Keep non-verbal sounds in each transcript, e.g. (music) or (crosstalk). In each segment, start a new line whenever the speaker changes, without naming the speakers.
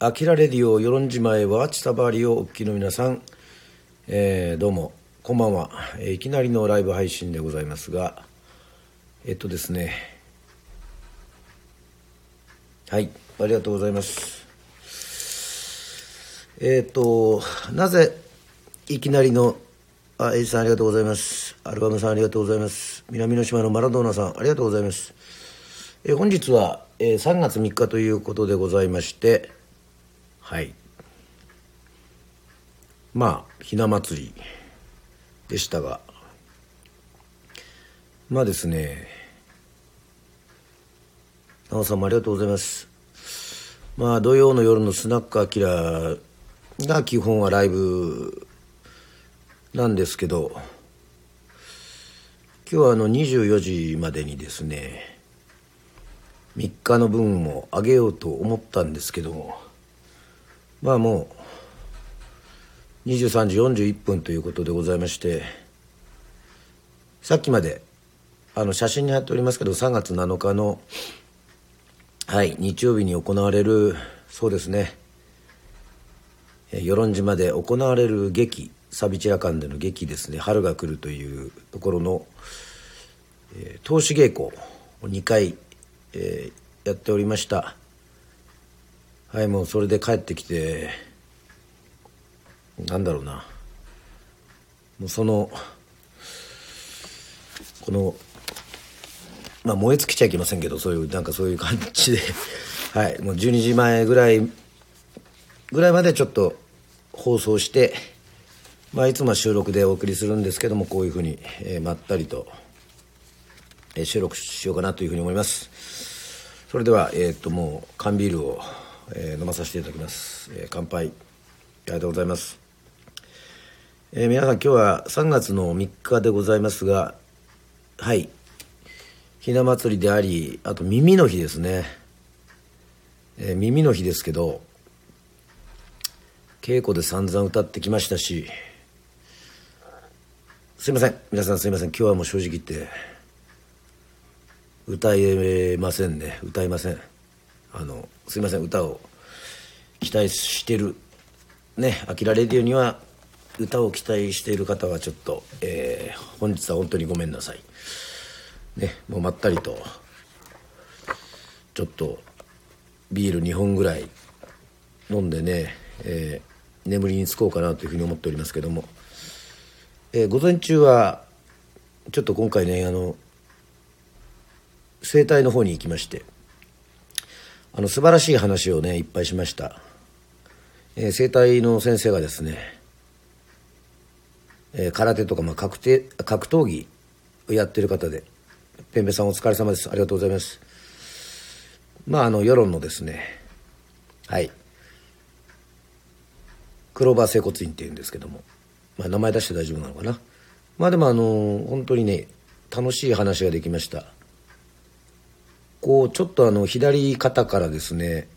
アキラレディオ与論島へはチタバリをお聞きの皆さん、えーどうも。こんばんは、えーいきなりのライブ配信でございますが。えっとですね。はい。ありがとうございます。えっとなぜいきなりのあエイジさんありがとうございます。アルバムさんありがとうございます。南の島のマラドーナさんありがとうございます。えー本日は、えー3月3日ということでございましてはい。まあひな祭りでしたが。まあですね。奈緒さんもありがとうございます。まあ土曜の夜のスナックアキラが基本はライブなんですけど。今日はあの24時までにですね。3日の分もあげようと思ったんですけども。まあもう23時41分ということでございましてさっきまであの写真に貼っておりますけど3月7日のはい日曜日に行われるそうですね与論島で行われる劇サビチラ館での劇ですね「春が来る」というところの、えー投資稽古を2回、えーやっておりました。はいもうそれで帰ってきてなんだろうな。もうそのこのまあ燃え尽きちゃいけませんけどそういうなんかそういう感じで。(laughs) はいもう12時前ぐらいぐらいまでちょっと放送して、まあ、いつも収録でお送りするんですけどもこういうふうに、えーまったりと、えー収録しようかなというふうに思います。それでは、えーっともう缶ビールを、えー飲まさせていただきます、えー乾杯。ありがとうございます、えー皆さん今日は3月の3日でございますがはい。ひな祭りでありあと耳の日ですね、え耳の日ですけど稽古で散々歌ってきましたしすいません。皆さんすいません。今日はもう正直言って歌えませんね。歌いません。あのすいません歌を期待してる。ね「あきらレディオ」には歌を期待している方はちょっと、えー本日は本当にごめんなさい。ねもうまったりとちょっとビール2本ぐらい飲んでね、えー眠りにつこうかなというふうに思っておりますけども、えー午前中はちょっと今回ねあの整体の方に行きまして。あの素晴らしい話をねいっぱいしました、えー整体の先生がですね、えー空手とか、まあ、格格闘技をやってる方でペンペさんお疲れ様です。ありがとうございます。まああの世論のですねはい。クローバー整骨院っていうんですけども、まあ、名前出して大丈夫なのかな。まあでもあの本当にね楽しい話ができました。こうちょっとあの左肩からですね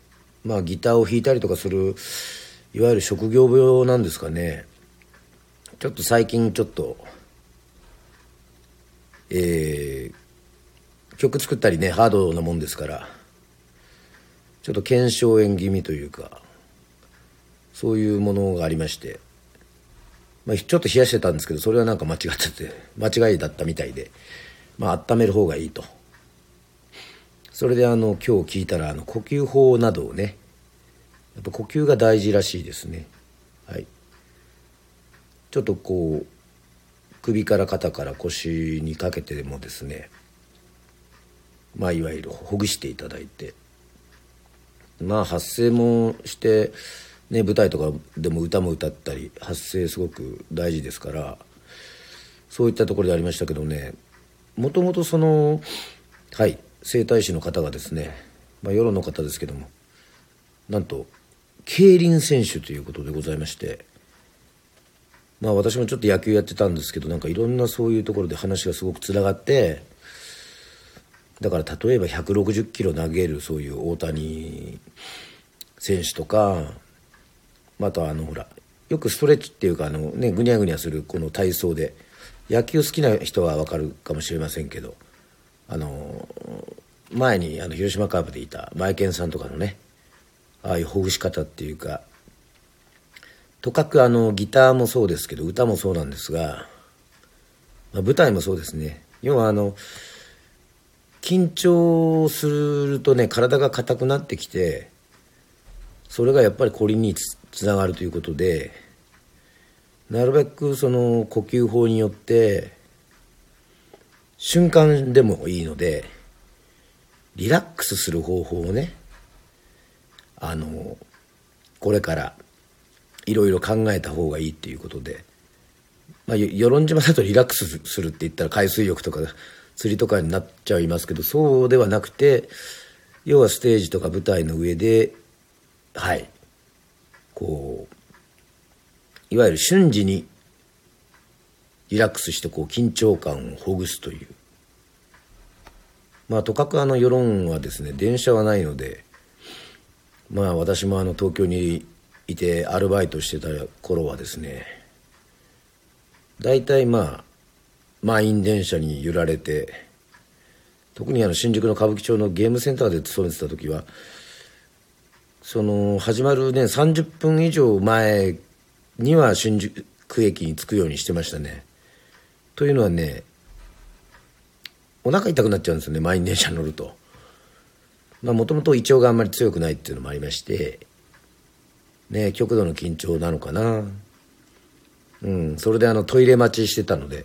まあギターを弾いたりとかするいわゆる職業病なんですかね。ちょっと最近ちょっとえー曲作ったりねハードなもんですからちょっと腱鞘炎気味というかそういうものがありまして、まあ、ちょっと冷やしてたんですけどそれはなんか間違ってて間違いだったみたいでまあ温める方がいいと。それであの今日聞いたらあの呼吸法などをねやっぱ呼吸が大事らしいですね。はい。ちょっとこう首から肩から腰にかけてでもですねまあいわゆるほぐしていただいてまあ発声もして、ね、舞台とかでも歌も歌ったり発声すごく大事ですからそういったところでありましたけどねもともとそのはい。整体師の方がですね、まあ、世論の方ですけどもなんと競輪選手ということでございましてまあ私もちょっと野球やってたんですけどなんかいろんなそういうところで話がすごくつながってだから例えば160キロ投げるそういう大谷選手とかまたあのほらよくストレッチっていうかあのねぐにゃぐにゃするこの体操で野球好きな人は分かるかもしれませんけどあの前にあの広島カープでいたマイケンさんとかのねああいうほぐし方っていうかとかくあのギターもそうですけど歌もそうなんですが、まあ、舞台もそうですね。要はあの緊張するとね体が硬くなってきてそれがやっぱりこりにつながるということでなるべくその呼吸法によって瞬間でもいいのでリラックスする方法をねあのこれからいろいろ考えた方がいいっていうことで、まあ、与論島だとリラックスするって言ったら海水浴とか釣りとかになっちゃいますけどそうではなくて要はステージとか舞台の上ではい。こういわゆる瞬時にリラックスしてこう緊張感をほぐすというまあとかくあの世論はですね電車はないのでまあ私もあの東京にいてアルバイトしてた頃はですね大体まあ満員電車に揺られて特にあの新宿の歌舞伎町のゲームセンターで勤めてた時はその始まるね30分以上前には新宿駅に着くようにしてましたね。というのはねお腹痛くなっちゃうんですよね満員電車乗ると。まあもともと胃腸があんまり強くないっていうのもありましてね極度の緊張なのかなうんそれであのトイレ待ちしてたので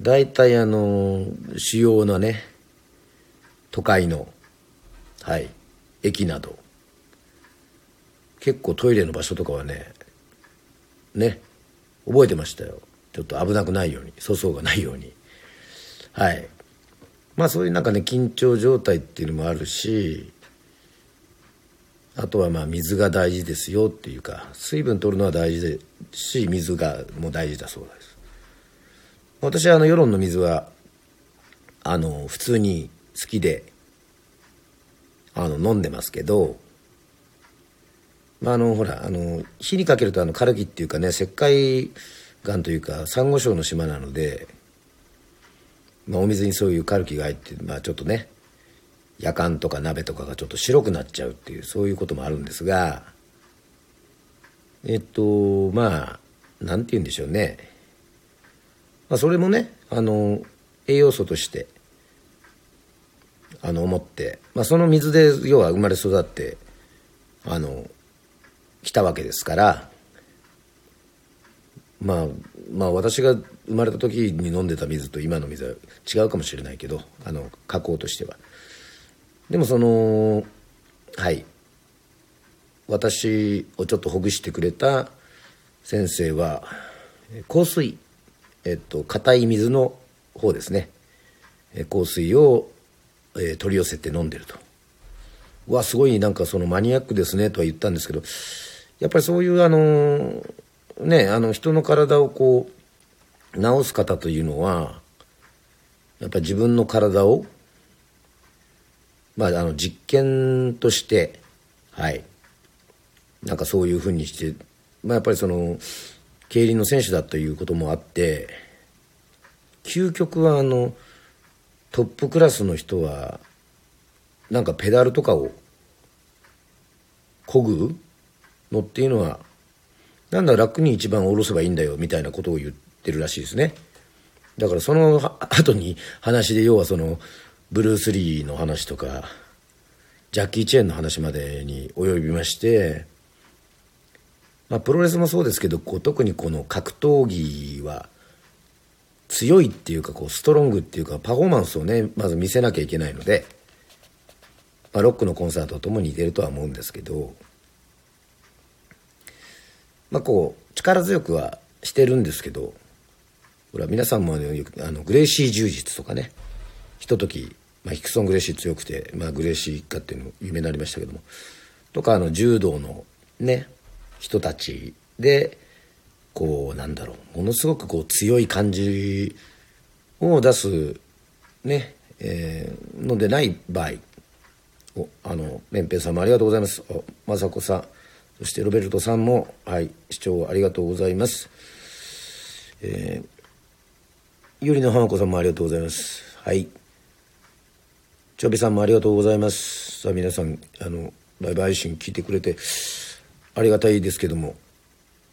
大体あの主要なね都会のはい駅など結構トイレの場所とかはねね覚えてましたよちょっと危なくないように粗相がないように。はい。まあそういうなんかね緊張状態っていうのもあるしあとはまあ水が大事ですよっていうか水分取るのは大事ですし水がもう大事だそうです。私はあの世論の水はあの普通に好きであの飲んでますけどまああのほらあの火にかけるとあのカルキっていうかね石灰岩というかサンゴ礁の島なので、まあ、お水にそういうカルキが入って、まあ、ちょっとねやかんとか鍋とかがちょっと白くなっちゃうっていうそういうこともあるんですがえっとまあなんて言うんでしょうね、まあ、それもねあの栄養素としてあの思って、まあ、その水で要は生まれ育ってあの来たわけですからまあまあ私が生まれた時に飲んでた水と今の水は違うかもしれないけどあの加工としては。でもそのはい。私をちょっとほぐしてくれた先生は香水。えっと硬い水の方ですね。香水を、えー、取り寄せて飲んでると。わすごいなんかそのマニアックですねとは言ったんですけどやっぱりそういうあのねあの人の体をこう治す方というのはやっぱり自分の体をまああの実験としてはい。なんかそういうふうにしてまあやっぱりその競輪の選手だということもあって究極はあのトップクラスの人はなんかペダルとかをこぐのっていうのはなんだ楽に一番下ろせばいいんだよみたいなことを言ってるらしいですね。だからその (laughs) 後に話で要はそのブルース・リーの話とかジャッキー・チェーンの話までに及びましてまあプロレスもそうですけどこう特にこの格闘技は強いっていうかこうストロングっていうかパフォーマンスをねまず見せなきゃいけないので、まあ、ロックのコンサートとも似てるとは思うんですけどまあこう力強くはしてるんですけどほら皆さんもあのグレイシー柔術とかねひととき、まあ、ヒクソン・グレイシー強くて、まあ、グレイシー一家っていうのも有名になりましたけどもとかあの柔道のね人たちでこうなんだろうものすごくこう強い感じを出すね、えー、のでない場合おあの綿平さんもありがとうございます。雅子さん。そしてロベルトさんも、はい、視聴ありがとうございます。えー、ゆりの浜子さんもありがとうございます。はい。ちょびさんもありがとうございます。さあ皆さん、あの、ライブ配信聞いてくれてありがたいですけども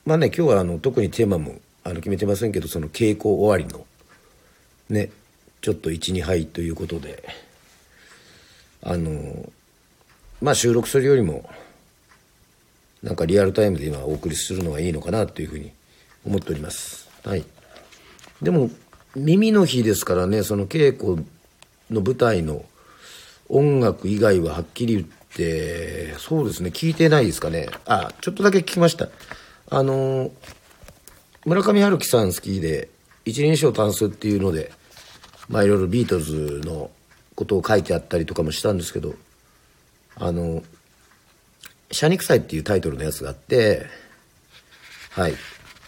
まあね今日はあの特にテーマもあの決めてませんけどその稽古終わりのねちょっと12杯ということであのまあ収録するよりもなんかリアルタイムで今お送りするのがいいのかなというふうに思っております。はい。でも耳の日ですからねその稽古の舞台の音楽以外ははっきり言ってそうですね聞いてないですかね。あちょっとだけ聞きました。あの村上春樹さん好きで一人称単数っていうのでまあいろいろビートルズのことを書いてあったりとかもしたんですけどあの「シャニクサイ」っていうタイトルのやつがあってはい。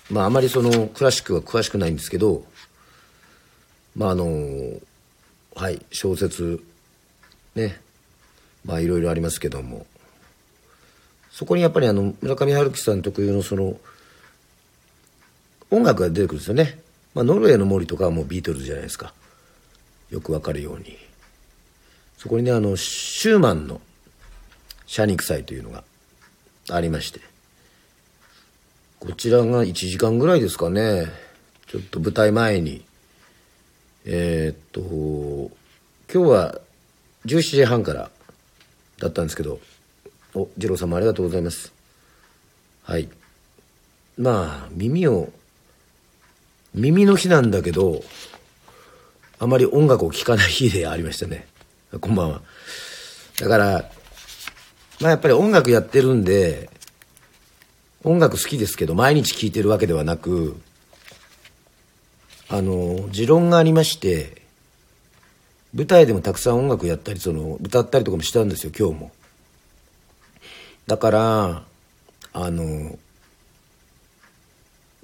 まああまりそのクラシックは詳しくないんですけどまああのはい小説ねまあいろいろありますけども。そこにやっぱりあの村上春樹さん特有のその音楽が出てくるんですよね、まあ、ノルウェーの森とかはもうビートルズじゃないですか。よくわかるように。そこにねあのシューマンの「シャニクサイ」というのがありまして。こちらが1時間ぐらいですかね。ちょっと舞台前に。えー、っと今日は17時半からだったんですけど。お次郎さんもありがとうございます。はい。まあ耳を耳の日なんだけどあまり音楽を聴かない日でありましたね。こんばんは。だからまあやっぱり音楽やってるんで音楽好きですけど毎日聴いてるわけではなくあの持論がありまして舞台でもたくさん音楽やったりその歌ったりとかもしたんですよ今日も。だからあの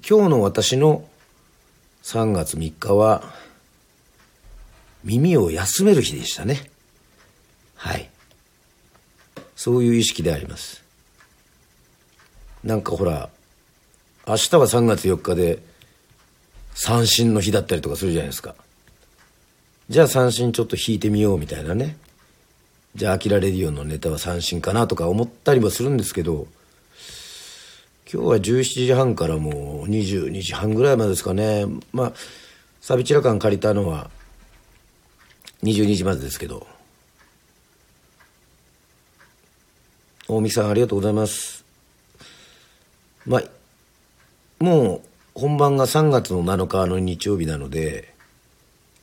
今日の私の3月3日は耳を休める日でしたね。はい。そういう意識であります。なんかほら明日は3月4日で三振の日だったりとかするじゃないですか。じゃあ三振ちょっと弾いてみようみたいなね。じゃあ「アキラレディオ」のネタは三振かなとか思ったりもするんですけど今日は17時半からもう22時半ぐらいまでですかね。まあサビチラ館借りたのは22時までですけど。大見さんありがとうございます。まあもう本番が3月の7日の日曜日なので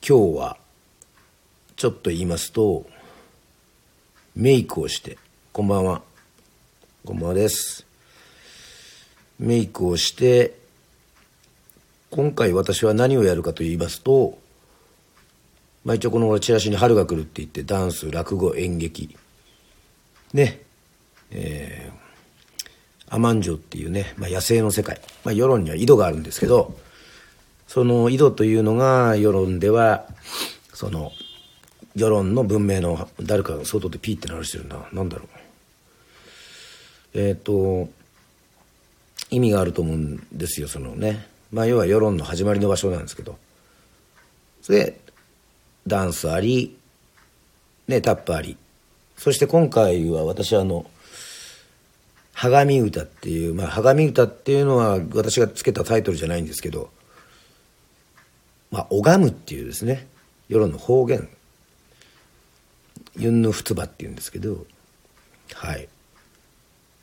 今日はちょっと言いますとメイクをしてこんばんは。こんばんはです。メイクをして今回私は何をやるかと言いますとまあ一応このチラシに「春が来る」って言ってダンス落語演劇ねえー、アマンジョっていうね、まあ、野生の世界、まあ、世論には井戸があるんですけどその井戸というのが世論ではその世論の文明の誰かが外でピーって鳴らしてるな何だろう。えっ、ー、と意味があると思うんですよそのね。まあ要は世論の始まりの場所なんですけど。それでダンスありねタップあり。そして今回は私はあの「はがみ歌」っていうまあはがみ歌っていうのは私がつけたタイトルじゃないんですけどまあ拝むっていうですね世論の方言。ユンヌフツバっていうんですけどはい。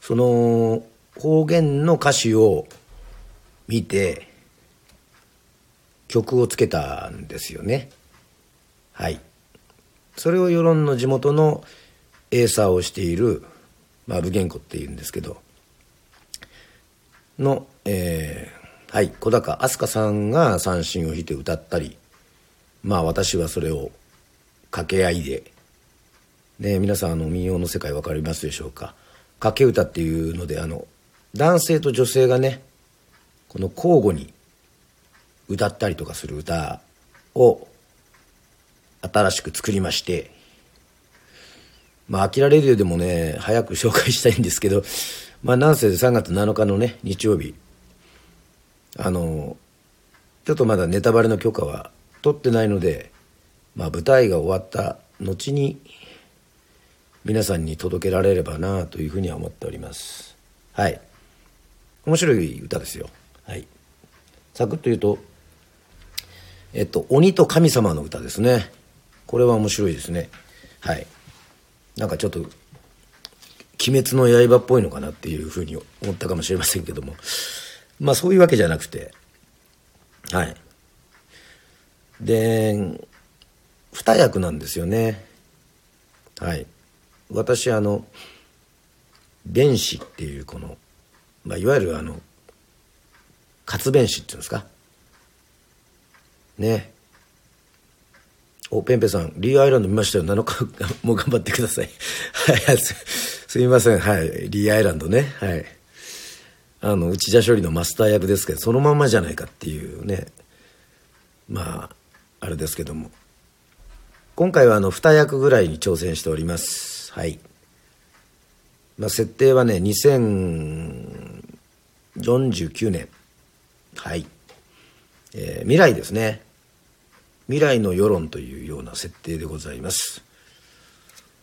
その方言の歌詞を見て曲をつけたんですよね。はい。それを世論の地元のエーサーをしているまあ武元子っていうんですけどのえー、はい小高飛鳥さんが三振を弾いて歌ったりまあ私はそれを掛け合いでね、皆さんあの民謡の世界分かりますでしょうか。掛け歌っていうのであの男性と女性がねこの交互に歌ったりとかする歌を新しく作りましてまあ「飽きられるよ」でもね早く紹介したいんですけどまあなんせ3月7日のね日曜日。あのちょっとまだネタバレの許可は取ってないのでまあ舞台が終わった後に皆さんに届けられればなというふうには思っております。はい。面白い歌ですよ。はい。サクッと言うとえっと鬼と神様の歌ですね。これは面白いですね。はい。なんかちょっと鬼滅の刃っぽいのかなっていうふうに思ったかもしれませんけども。まあそういうわけじゃなくて。はい。で二役なんですよね。はい。私あの弁士っていうこの、まあ、いわゆるあの活弁士っていうんですか。ね。おペンペさんリーアイランド見ましたよ。7日 (laughs) もう頑張ってください。はいすみません。はいリーアイランドね。はい。あの内田処理のマスター役ですけどそのままじゃないかっていうね。まああれですけども。今回はあの2役ぐらいに挑戦しております。はい。まあ設定はね2049年。はい、えー、未来ですね。未来の世論というような設定でございます。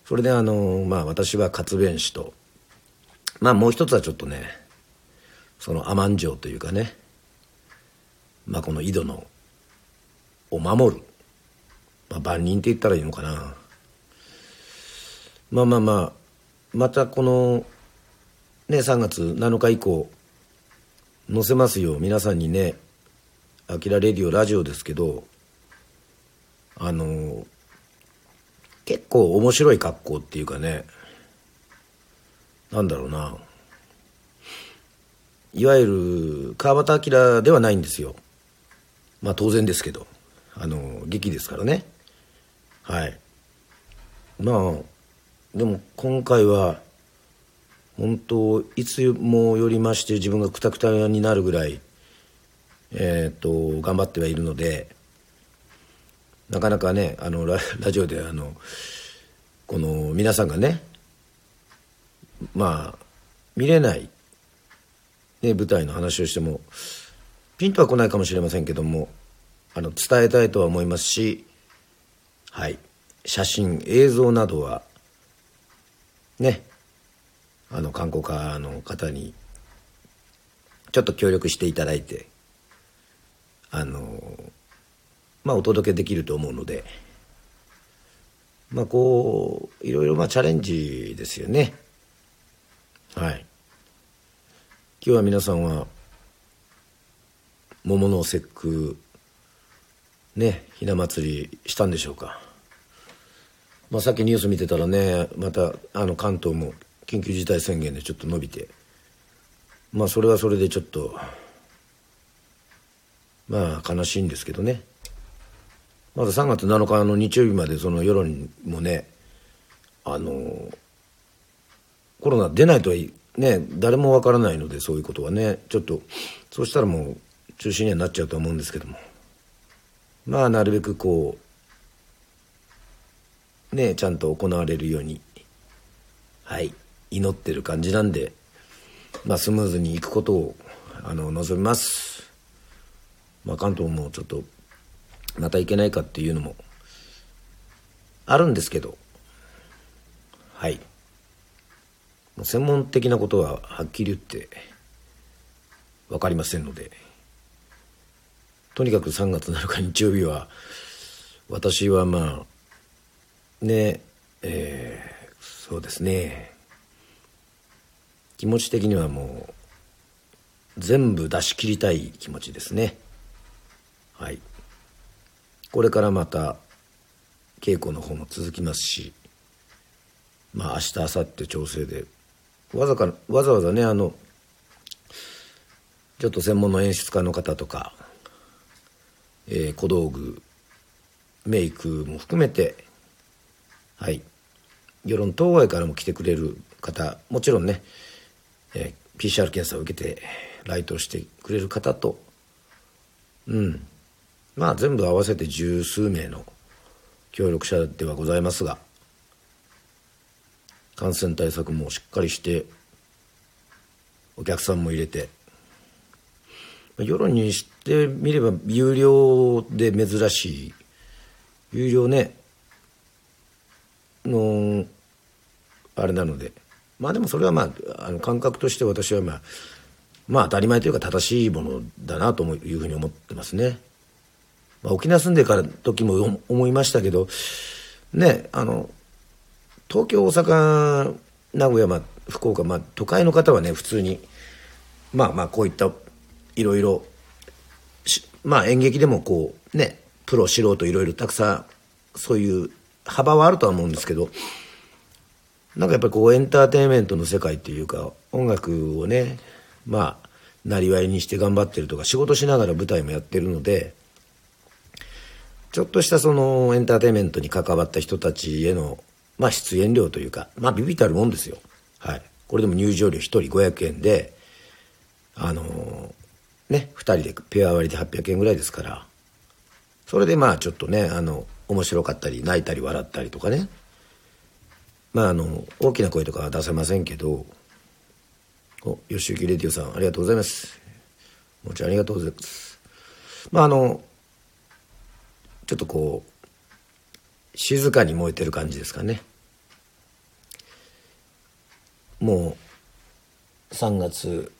それであのまあ私は活弁士とまあもう一つはちょっとねその甘んじょうというかねまあこの井戸のを守る、まあ、万人って言ったらいいのかな。まあまあまあまたこのね3月7日以降載せますよ皆さんにね「あきらレディオ」ラジオですけどあの結構面白い格好っていうかねなんだろうな。いわゆる川端明ではないんですよ。まあ当然ですけど。あの劇ですからね。はい。まあでも今回は本当いつもよりまして自分がくたくたになるぐらいえっ、ー、と頑張ってはいるのでなかなかねあの (laughs) ラジオであのこの皆さんがねまあ見れない、ね、舞台の話をしてもピンとは来ないかもしれませんけどもあの伝えたいとは思いますしはい。写真映像などはねあの観光課の方にちょっと協力していただいてあのまあお届けできると思うのでまあこういろいろまあチャレンジですよね。はい。今日は皆さんは桃の節句ねひな祭りしたんでしょうか、まあ、さっきニュース見てたらねまたあの関東も緊急事態宣言でちょっと伸びてまあそれはそれでちょっとまあ悲しいんですけどね。まだ3月7日の日曜日までその世論もねあのコロナ出ないとはね誰もわからないのでそういうことはねちょっとそうしたらもう中止にはなっちゃうと思うんですけども。まあなるべくこうねちゃんと行われるようにはい祈ってる感じなんでまあスムーズにいくことをあの望みます。まあ関東もちょっとまた行けないかっていうのもあるんですけど。はい。専門的なことははっきり言って分かりませんので。とにかく3月7日日曜日は私はまあねえー、そうですね。気持ち的にはもう全部出し切りたい気持ちですね。はい。これからまた稽古の方も続きますしまあ明日明後日調整でわざかわざわざねあのちょっと専門の演出家の方とかえー、小道具メイクも含めてはい世論当該からも来てくれる方もちろんね、えー、PCR 検査を受けて来島してくれる方とうん。まあ全部合わせて十数名の協力者ではございますが感染対策もしっかりしてお客さんも入れて世論にしてみれば有料で珍しい有料ねのあれなのでまあでもそれはまああの感覚として私はまあまあ当たり前というか正しいものだなというふうに思ってますね。まあ、沖縄住んでから時も思いましたけどねあの東京大阪名古屋、まあ、福岡、まあ、都会の方はね普通にまあまあこういったいろいろまあ演劇でもこうねプロ素人いろいろたくさんそういう幅はあるとは思うんですけどなんかやっぱりこうエンターテインメントの世界っていうか音楽をねまあなりわいにして頑張ってるとか仕事しながら舞台もやってるのでちょっとしたそのエンターテインメントに関わった人たちへの、まあ、出演料というかまあビビたるもんですよ。はい。これでも入場料1人500円であのー、ね2人でペア割りで800円ぐらいですから。それでまあちょっとねあの面白かったり泣いたり笑ったりとかね。まああの大きな声とかは出せませんけどお吉行レディオさんありがとうございます。もちろんありがとうございます。まああのちょっとこう静かに燃えてる感じですかね。もう3月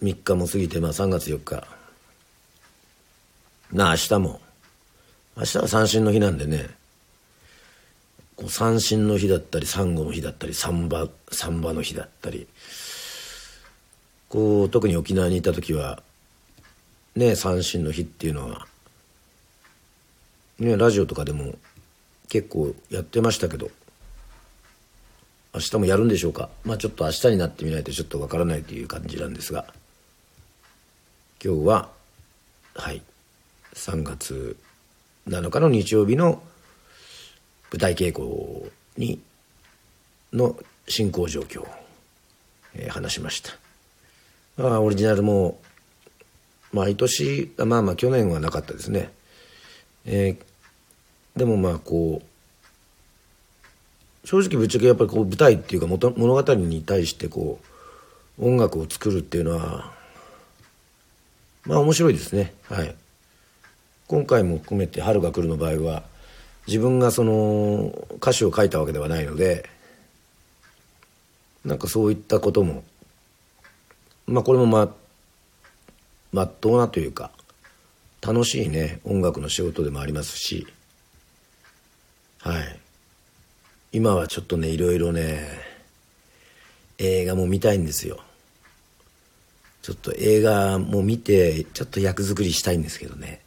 3日も過ぎてまあ3月4日。なあ明日も。明日は三振の日なんでね。こう三振の日だったりサンゴの日だったりサンバサンバの日だったり。こう特に沖縄にいた時はね三振の日っていうのはねラジオとかでも結構やってましたけど明日もやるんでしょうか？まあちょっと明日になってみないとちょっとわからないという感じなんですが今日ははい3月7日の日曜日の舞台稽古にの進行状況を、えー、話しました、まあ、オリジナルも毎年まあまあ去年はなかったですね、えー、でもまあこう正直ぶっちゃけやっぱりこう舞台っていうか物語に対してこう音楽を作るっていうのはまあ面白いですね。はい。今回も含めて「春が来る」の場合は自分がその歌詞を書いたわけではないのでなんかそういったこともまあこれもまあまっとうなというか楽しいね音楽の仕事でもありますしはい。今はちょっとねいろいろね映画も見たいんですよ。ちょっと映画も見てちょっと役作りしたいんですけどね。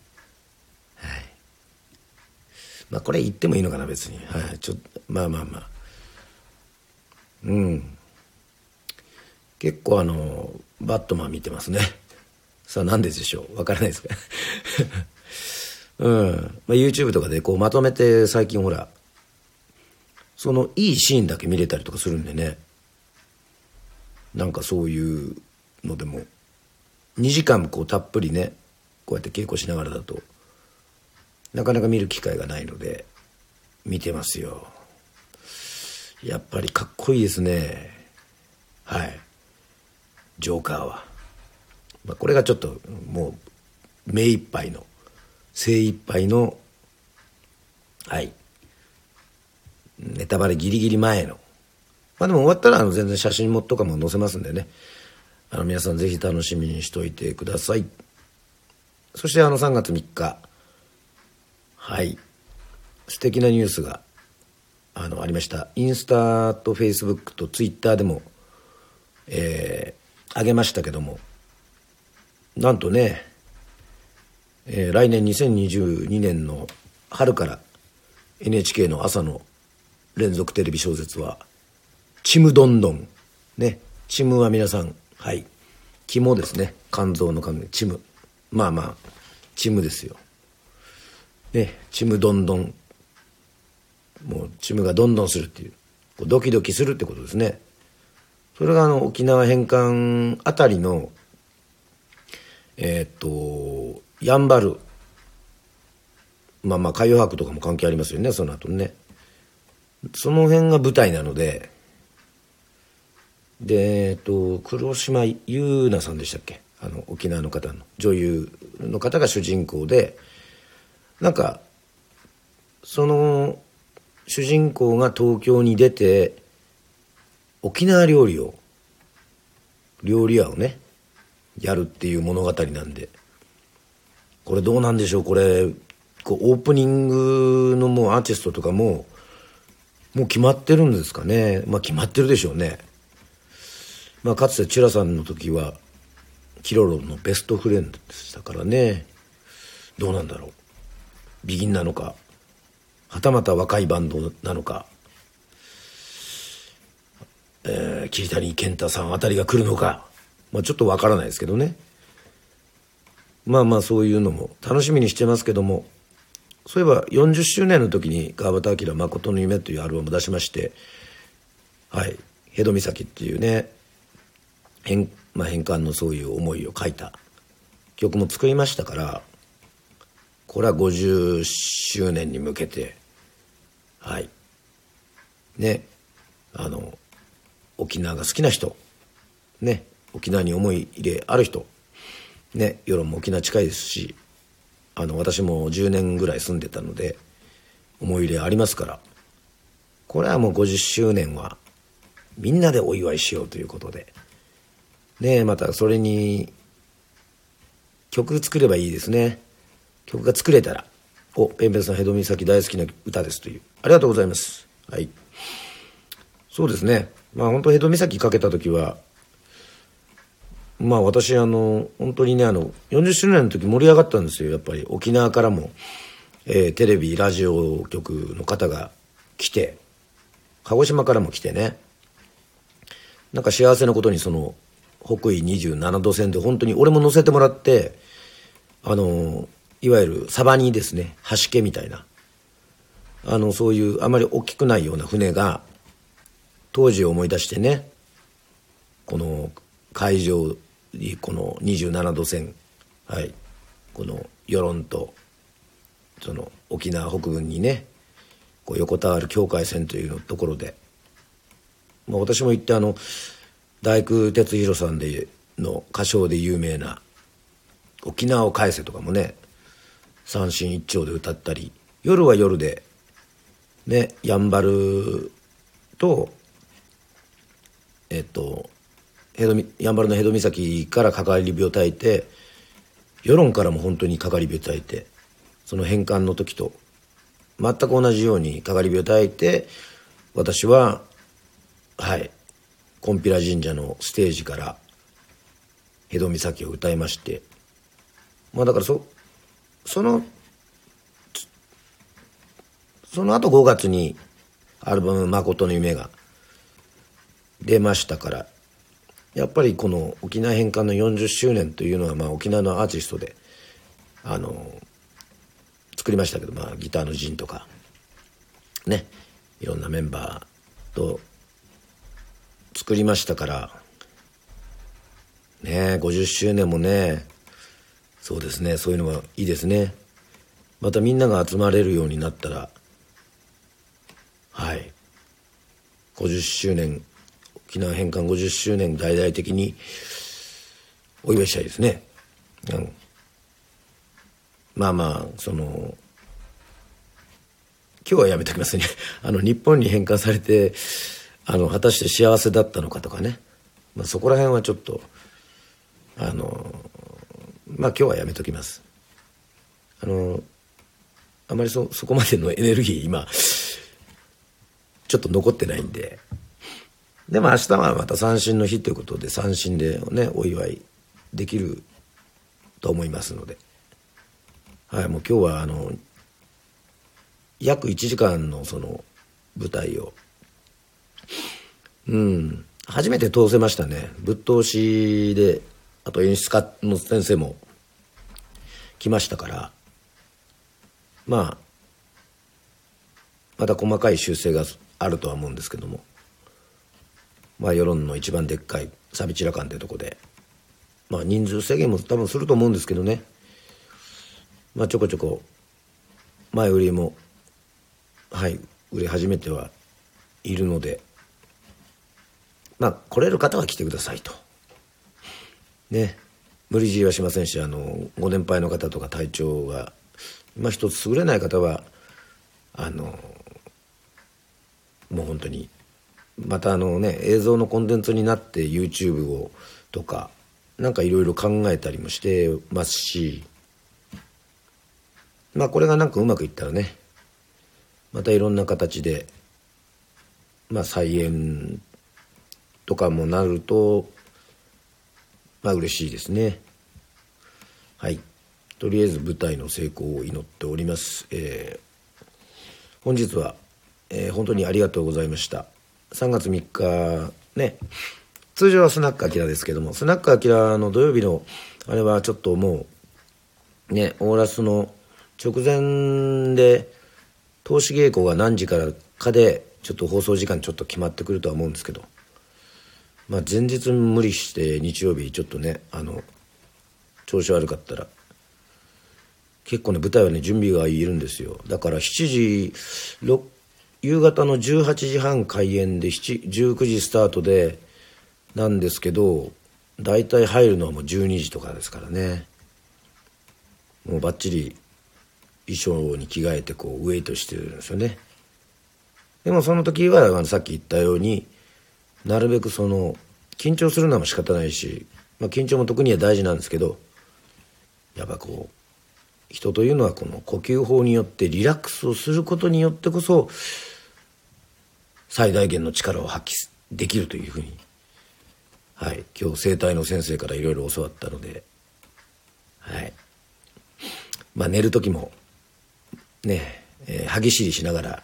はい。まあこれ言ってもいいのかな別に。はい。ちょっとまあまあまあ。うん。結構あのバットマン見てますね。さあ何ででしょう？わからないです。かうん、まあ、YouTube とかでこうまとめて最近ほらそのいいシーンだけ見れたりとかするんでね。なんかそういうのでも2時間こうたっぷりねこうやって稽古しながらだとなかなか見る機会がないので見てますよ。やっぱりかっこいいですね。はい。ジョーカーは、まあ、これがちょっともう目いっぱいの精一杯のはい。ネタバレギリギリ前の。まあでも終わったらあの全然写真もとかも載せますんでね。あの皆さんぜひ楽しみにしといてください。そしてあの3月3日。はい。素敵なニュースがあのありました。インスタとフェイスブックとツイッターでも、えー、上げましたけども。なんとね、えー、来年2022年の春から NHK の朝の連続テレビ小説は「ちむどんどん」ね。ちむは皆さんはい。肝ですね。肝臓の肝でちむ。まあまあちむですよ。ね、ちむどんどん。もうちむがどんどんするっていう。こうドキドキするってことですね。それがあの沖縄返還あたりのえー、っとやんばる。まあまあ海洋博とかも関係ありますよねその後ね。その辺が舞台なので。でえっと黒島優奈さんでしたっけ？あの沖縄の方の。女優の方が主人公で。なんかその主人公が東京に出て沖縄料理を料理屋をねやるっていう物語なんで。これどうなんでしょう？これこうオープニングのもうアーティストとかももう決まってるんですかね？まあ決まってるでしょうね。まあかつてチュラさんの時はキロロのベストフレンドでしたからね。どうなんだろう？ビギンなのか？はたまた若いバンドなのか？えー、桐谷健太さんあたりが来るのか、まあ、ちょっとわからないですけどね。まあまあそういうのも楽しみにしてますけどもそういえば40周年の時に川端明「誠の夢」というアルバムを出しましてはい「ヘド岬」っていうね返,、まあ、返還のそういう思いを書いた曲も作りましたからこれは50周年に向けてはいねあの沖縄が好きな人ね沖縄に思い入れある人ね世論も沖縄近いですしあの私も10年ぐらい住んでたので思い入れありますからこれはもう50周年はみんなでお祝いしようということでねまたそれに曲作ればいいですね。曲が作れたら「おペンペンさんヘド岬大好きな歌です」というありがとうございます。はい。そうですね。まあ本当江戸岬かけた時はまあ私あの本当にねあの40周年の時盛り上がったんですよやっぱり。沖縄からも、えー、テレビラジオ局の方が来て鹿児島からも来てね。なんか幸せなことにその北緯27度線で本当に俺も乗せてもらってあのいわゆるサバニですね。橋家みたいな。あのそういうあまり大きくないような船が当時を思い出してねこの海上この27度線はい。この与論とその沖縄北軍にねこう横たわる境界線というところで、まあ、私も行ってあの大工哲弘さんでの歌唱で有名な「沖縄を返せ」とかもね三振一丁で歌ったり夜は夜でねやんばるとえっとやんばるの江戸岬からかかり火を焚いて世論からも本当にかかり火を焚いてその返還の時と全く同じようにかかり火を焚いて私ははい金毘羅神社のステージから江戸岬を歌いましてまあだからそそのその後5月にアルバム「誠の夢」が出ましたからやっぱりこの沖縄返還の40周年というのはまあ沖縄のアーティストであの作りましたけど、まあ、ギターの陣とかねいろんなメンバーと作りましたからね50周年もねそうですねそういうのはいいですね。またみんなが集まれるようになったらはい50周年沖縄返還50周年大々的にお祝いしたいですね。うん、まあまあその今日はやめときますね。(laughs) あの日本に返還されてあの果たして幸せだったのかとかね、まあ、そこら辺はちょっとあのまあ今日はやめときます。あのあまりそそこまでのエネルギー今ちょっと残ってないんで。でも明日はまた三振の日ということで三振でねお祝いできると思いますので。はいもう今日はあの約1時間のその舞台を。うん。初めて通せましたね。ぶっ通しであと演出家の先生も来ましたから。まあまた細かい修正があるとは思うんですけども。まあ、世論の一番でっかいサビチラ館ってとこで、まあ、人数制限も多分すると思うんですけどね、まあ、ちょこちょこ前売りもはい売れ始めてはいるので。まあ来れる方は来てくださいと。ね。無理強いはしませんしあのご年配の方とか体調が今一つ優れない方はあのもう本当にまたあのね映像のコンテンツになって YouTube をとかなんかいろいろ考えたりもしてますしまあこれがなんかうまくいったらねまたいろんな形でまあ再演とかもなるとまあ嬉しいですね。はい。とりあえず舞台の成功を祈っております、えー、本日は、えー、本当にありがとうございました。3月3日ね。通常はスナックアキラですけどもスナックアキラの土曜日のあれはちょっともうねオーラスの直前で投資稽古が何時からかでちょっと放送時間ちょっと決まってくるとは思うんですけど。まあ前日無理して日曜日ちょっとねあの調子悪かったら結構ね舞台はね準備がいるんですよ。だから7時6夕方の18時半開演で19時スタートでなんですけど大体入るのはもう12時とかですからね。もうバッチリ衣装に着替えてこうウェイトしてるんですよね。でもその時はさっき言ったようになるべくその緊張するのは仕方ないし、まあ、緊張も特には大事なんですけどやっぱこう人というのはこの呼吸法によってリラックスをすることによってこそ最大限の力を発揮できるというふうに、はい、今日整体の先生からいろいろ教わったので、はい。まあ、寝る時もね、えー、歯ぎしりしながら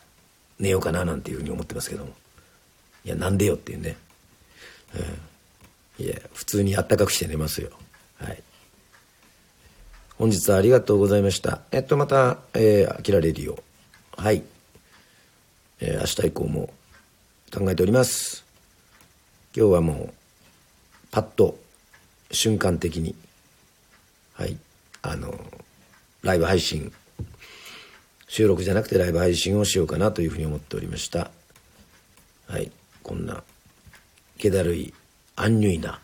寝ようかななんていうふうに思ってますけども。いやなんでよっていうね、うん、いや普通にあったかくして寝ますよ。はい。本日はありがとうございました。えっとまた「えー、アキラレディオ」はい、えー、明日以降も考えております。今日はもうパッと瞬間的にはいあのライブ配信収録じゃなくてライブ配信をしようかなというふうに思っておりました。はいこんな気だるいアンニュイな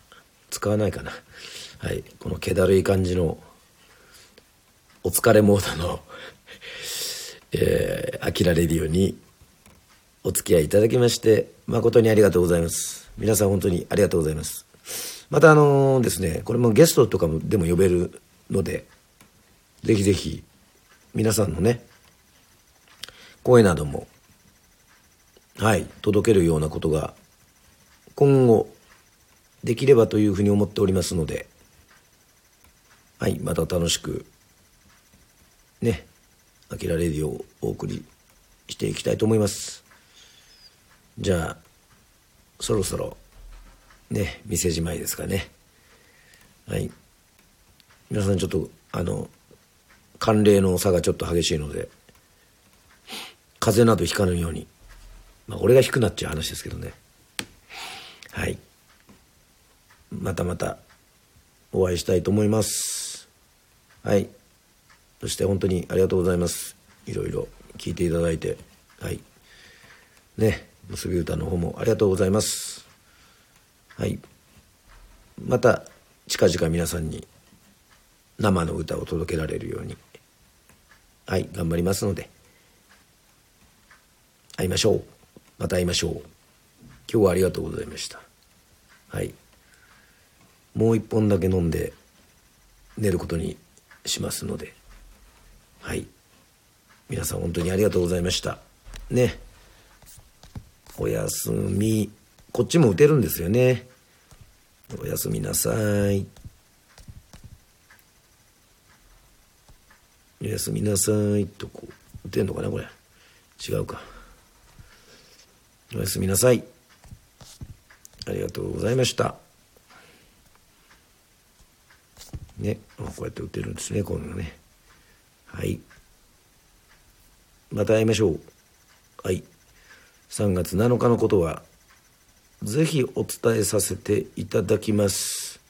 使わないかな。はいこの気だるい感じのお疲れモードのえー、アキラレディオにお付き合いいただきまして誠にありがとうございます。皆さん本当にありがとうございます。またあのですねこれもゲストとかでも呼べるのでぜひぜひ皆さんのね声などもはい届けるようなことが今後できればというふうに思っておりますのではいまた楽しくね「あきらレディ」をお送りしていきたいと思います。じゃあそろそろね店じまいですかね。はい。皆さんちょっとあの寒冷の差がちょっと激しいので風邪などひかぬようにまあ俺がひくなっちゃう話ですけどね。はい。またまたお会いしたいと思います。はい。そして本当にありがとうございます。いろいろ聞いていただいて。はい。ね。結び歌の方もありがとうございます。はい。また近々皆さんに生の歌を届けられるようにはい頑張りますので会いましょう。また会いましょう。今日はありがとうございました。はい。もう一本だけ飲んで寝ることにしますのではい。皆さん本当にありがとうございました。ね。おやすみ。こっちも打てるんですよね。おやすみなさい。おやすみなさい。とこう打てんのかなこれ。違うか。おやすみなさい。ありがとうございました。ね。こうやって打てるんですねこういうのね。はい。また会いましょう。はい。3月7日のことはぜひお伝えさせていただきます。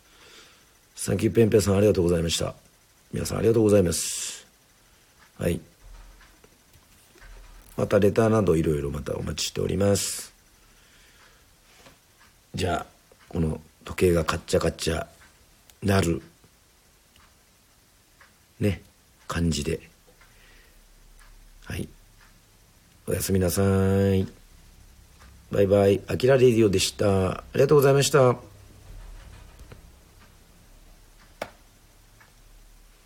サンキューペンペンさんありがとうございました。皆さんありがとうございます。はい。またレターなどいろいろまたお待ちしております。じゃあこの時計がカッチャカッチャなるね感じで。はい。おやすみなさい。バイバイ。アキラレディオでした。ありがとうございました。